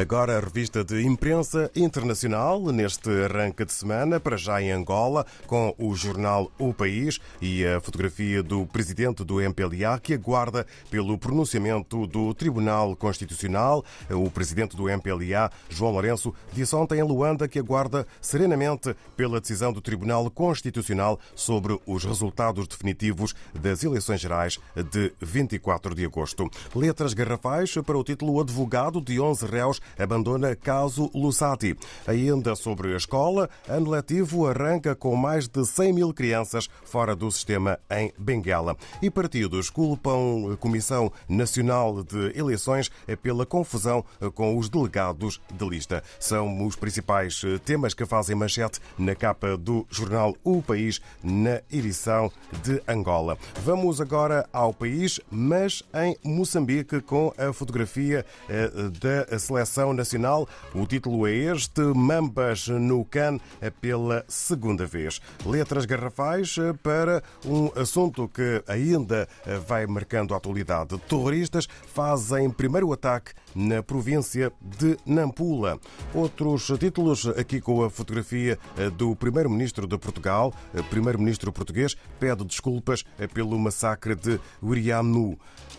Agora a revista de imprensa internacional, neste arranque de semana, para já em Angola, com o jornal O País e a fotografia do presidente do MPLA, que aguarda pelo pronunciamento do Tribunal Constitucional. O presidente do MPLA, João Lourenço, disse ontem em Luanda que aguarda serenamente pela decisão do Tribunal Constitucional sobre os resultados definitivos das eleições gerais de 24 de agosto. Letras garrafais para o título Advogado de 11 réus abandona caso Lusati. Ainda sobre a escola, ano letivo arranca com mais de 100 mil crianças fora do sistema em Benguela. E partidos culpam a Comissão Nacional de Eleições pela confusão com os delegados de lista. São os principais temas que fazem manchete na capa do jornal O País, na edição de Angola. Vamos agora ao país, mas em Moçambique, com a fotografia eh, da seleção nacional. O título é este: Mambas no CAN pela segunda vez. Letras garrafais eh, para um assunto que ainda eh, vai marcando a atualidade. Terroristas fazem primeiro ataque na província de Nampula. Outros títulos aqui com a fotografia do primeiro-ministro de Portugal. Primeiro-ministro português pede desculpas pelo massacre de Urianu.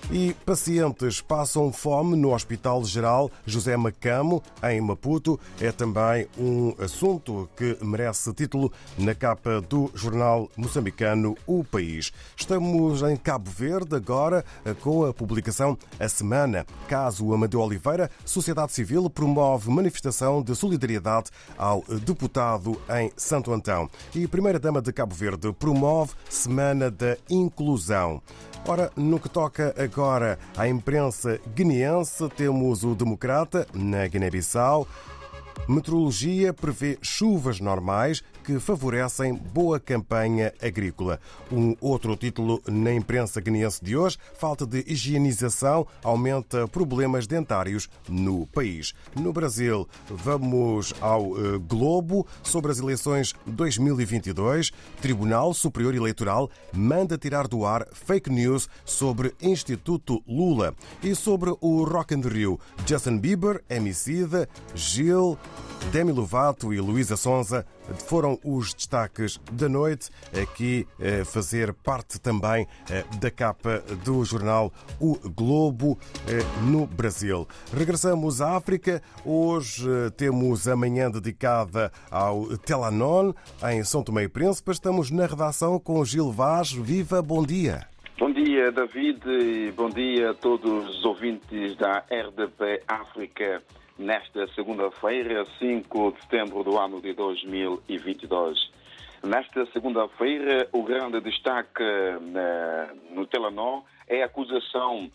E pacientes passam fome no Hospital Geral José Macamo, em Maputo. É também um assunto que merece título na capa do jornal moçambicano O País. Estamos em Cabo Verde agora com a publicação A Semana. Caso Amadeu Oliveira, Sociedade Civil promove manifestação de solidariedade ao deputado em Santo Antão. E Primeira-Dama de Cabo Verde promove Semana da Inclusão. Ora, no que toca agora à imprensa guineense, temos o Democrata, na Guiné-Bissau. Meteorologia prevê chuvas normais que favorecem boa campanha agrícola. Um outro título na imprensa guineense de hoje: falta de higienização aumenta problemas dentários no país. No Brasil, vamos ao eh, Globo sobre as eleições 2022. Tribunal Superior Eleitoral manda tirar do ar fake news sobre Instituto Lula e sobre o Rock in Rio. Justin Bieber, Emicida, Gil, Demi Lovato e Luísa Sonza foram os destaques da noite, aqui a fazer parte também da capa do jornal O Globo no Brasil. Regressamos à África. Hoje temos a manhã dedicada ao Telanon, em São Tomé e Príncipe. Estamos na redação com Gil Vaz. Viva, bom dia. Bom dia, David, e bom dia a todos os ouvintes da RDP África nesta segunda-feira, 5 de setembro do ano de 2022. Nesta segunda-feira, o grande destaque no Telenor é a acusação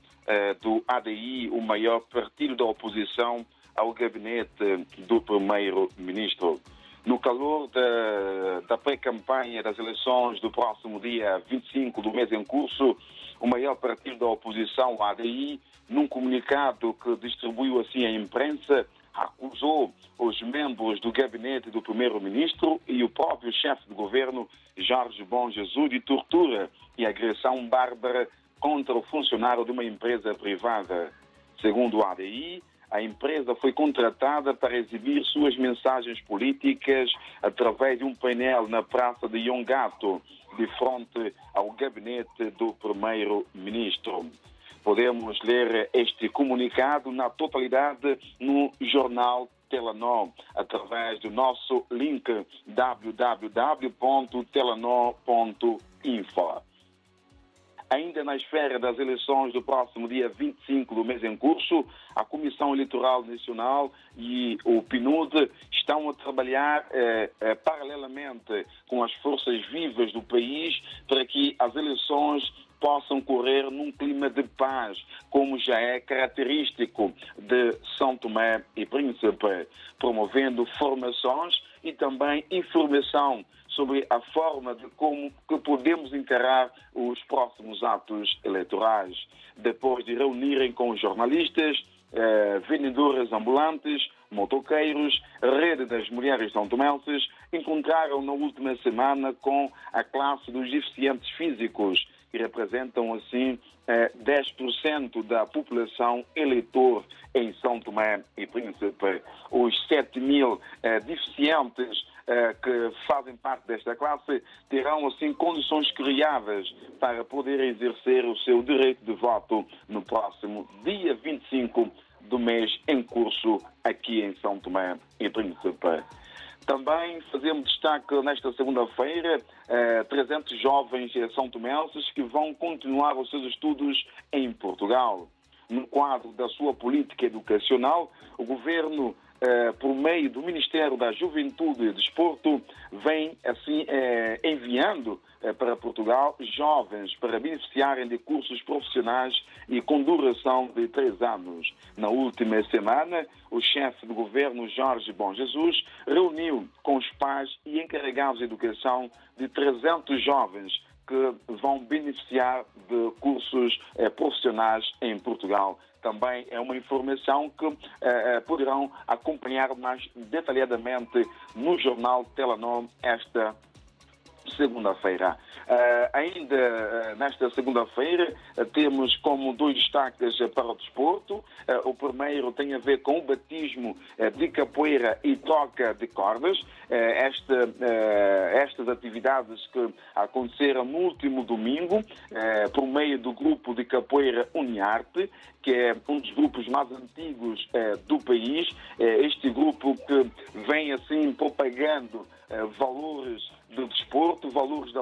do ADI, o maior partido da oposição, ao gabinete do primeiro-ministro. No calor da, da pré-campanha das eleições do próximo dia 25 do mês em curso, o maior partido da oposição, o ADI, num comunicado que distribuiu assim à imprensa, acusou os membros do gabinete do primeiro-ministro e o próprio chefe de governo, Jorge Bom Jesus, de tortura e agressão bárbara contra o funcionário de uma empresa privada. Segundo o ADI, a empresa foi contratada para exibir suas mensagens políticas através de um painel na Praça de Yongato, de frente ao gabinete do primeiro-ministro. Podemos ler este comunicado na totalidade no jornal Telenor, através do nosso link www.telenor.info. Ainda na esfera das eleições do próximo dia 25 do mês em curso, a Comissão Eleitoral Nacional e o PNUD estão a trabalhar eh, eh, paralelamente com as forças vivas do país para que as eleições possam correr num clima de paz, como já é característico de São Tomé e Príncipe, promovendo formações e também informação sobre a forma de como que podemos encarar os próximos atos eleitorais. Depois de reunirem com jornalistas, eh, vendedoras ambulantes, motoqueiros, rede das mulheres são tomenses, encontraram na última semana com a classe dos deficientes físicos que representam assim 10% da população eleitor em São Tomé e Príncipe. Os 7 mil deficientes que fazem parte desta classe terão assim condições criáveis para poder exercer o seu direito de voto no próximo dia 25 do mês em curso aqui em São Tomé e Príncipe. Também fazemos destaque nesta segunda-feira eh, 300 jovens são tomenses que vão continuar os seus estudos em Portugal. No quadro da sua política educacional, o governo eh, por meio do Ministério da Juventude e Desporto, vem assim eh, enviando eh, para Portugal jovens para beneficiarem de cursos profissionais e com duração de três anos. Na última semana, o chefe do governo, Jorge Bom Jesus, reuniu com os pais e encarregados de educação de 300 jovens que vão beneficiar de cursos profissionais em Portugal. Também é uma informação que eh, poderão acompanhar mais detalhadamente no jornal Telenom esta segunda-feira. Uh, ainda uh, nesta segunda-feira uh, temos como dois destaques para o desporto. o primeiro tem a ver com o batismo de capoeira e toca de cordas. Esta, estas atividades que aconteceram no último domingo por meio do grupo de capoeira Uniarte, que é um dos grupos mais antigos do país. este grupo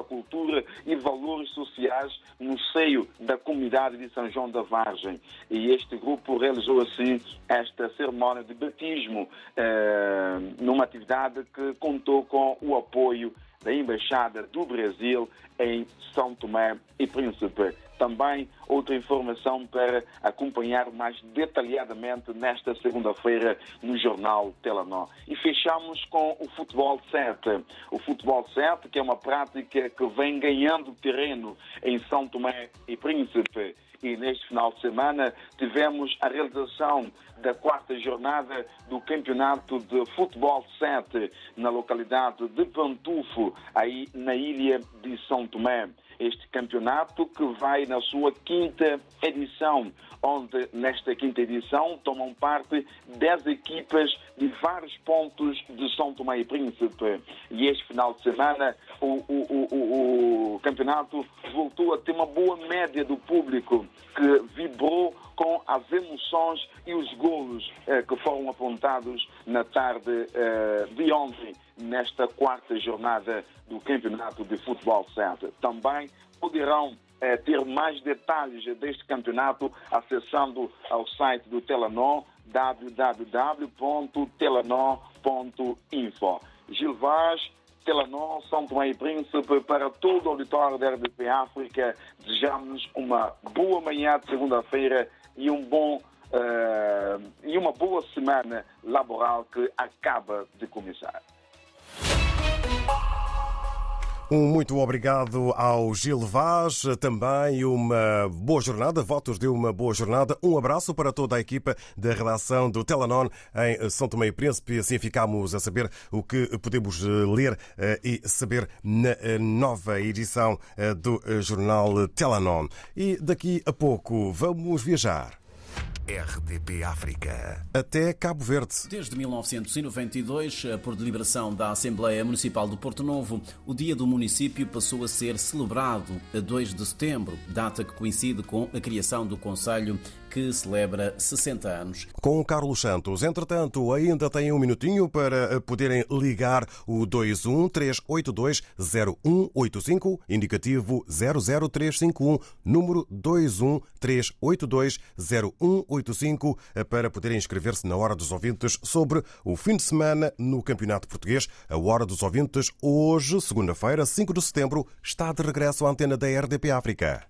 cultura e valores sociais no seio da comunidade de São João da Vargem. E este grupo realizou assim esta cerimónia de batismo eh, numa atividade que contou com o apoio da Embaixada do Brasil em São Tomé e Príncipe. Também outra informação para acompanhar mais detalhadamente nesta segunda-feira no jornal Telenor. E fechamos com o futebol 7. O futebol 7, que é uma prática que vem ganhando terreno em São Tomé e Príncipe. E neste final de semana tivemos a realização da quarta jornada do Campeonato de Futebol 7 na localidade de Pantufo, aí na ilha de São Tomé este campeonato que vai na sua quinta edição, onde nesta quinta edição tomam parte 10 equipas de vários pontos de São Tomé e Príncipe. E este final de semana o, o, o, o campeonato voltou a ter uma boa média do público que vibrou com as emoções e os golos eh, que foram apontados na tarde eh, de ontem nesta quarta jornada do Campeonato de Futebol 7. Também poderão eh, ter mais detalhes deste campeonato acessando ao site do Telenor www.telenor.info. Gil Vaz, Telenor, São Tomé e Príncipe, para todo o auditório da RDP África, desejamos uma boa manhã de segunda-feira e um bom uh, e uma boa semana laboral que acaba de começar. Um muito obrigado ao Gil Vaz, também uma boa jornada, votos de uma boa jornada. Um abraço para toda a equipa da redação do Telanon em São Tomé e Príncipe. Assim ficamos a saber o que podemos ler eh, e saber na eh, nova edição eh, do jornal Telanon. E daqui a pouco vamos viajar. RDP África. Até Cabo Verde. Desde 1992, por deliberação da Assembleia Municipal do Porto Novo, o Dia do Município passou a ser celebrado a 2 de setembro, data que coincide com a criação do Conselho que celebra 60 anos. Com Carlos Santos. Entretanto, ainda tem um minutinho para poderem ligar o 213820185, indicativo 00351, número 213820185, para poderem inscrever-se na Hora dos Ouvintes sobre o fim de semana no Campeonato Português. A Hora dos Ouvintes, hoje, segunda-feira, 5 de setembro, está de regresso à antena da RDP África.